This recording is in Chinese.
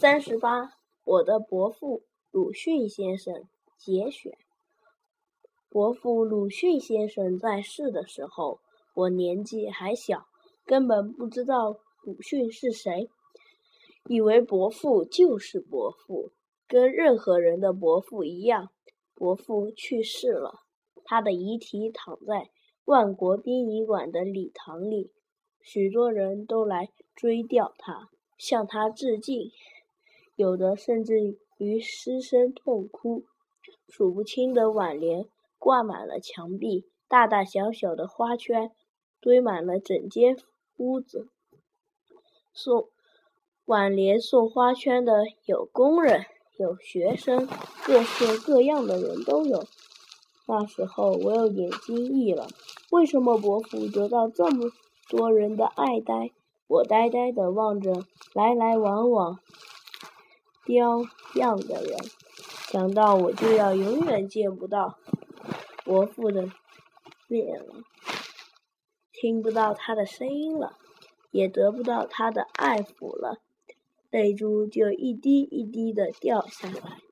三十八，我的伯父鲁迅先生节选。伯父鲁迅先生在世的时候，我年纪还小，根本不知道鲁迅是谁，以为伯父就是伯父，跟任何人的伯父一样。伯父去世了，他的遗体躺在万国殡仪馆的礼堂里，许多人都来追悼他，向他致敬。有的甚至于失声痛哭，数不清的挽联挂满了墙壁，大大小小的花圈堆满了整间屋子。送挽联、送花圈的有工人，有学生，各色各样的人都有。那时候我有点惊异了，为什么伯父得到这么多人的爱戴？我呆呆地望着来来往往。雕样的人，想到我就要永远见不到伯父的面了，听不到他的声音了，也得不到他的爱抚了，泪珠就一滴一滴的掉下来。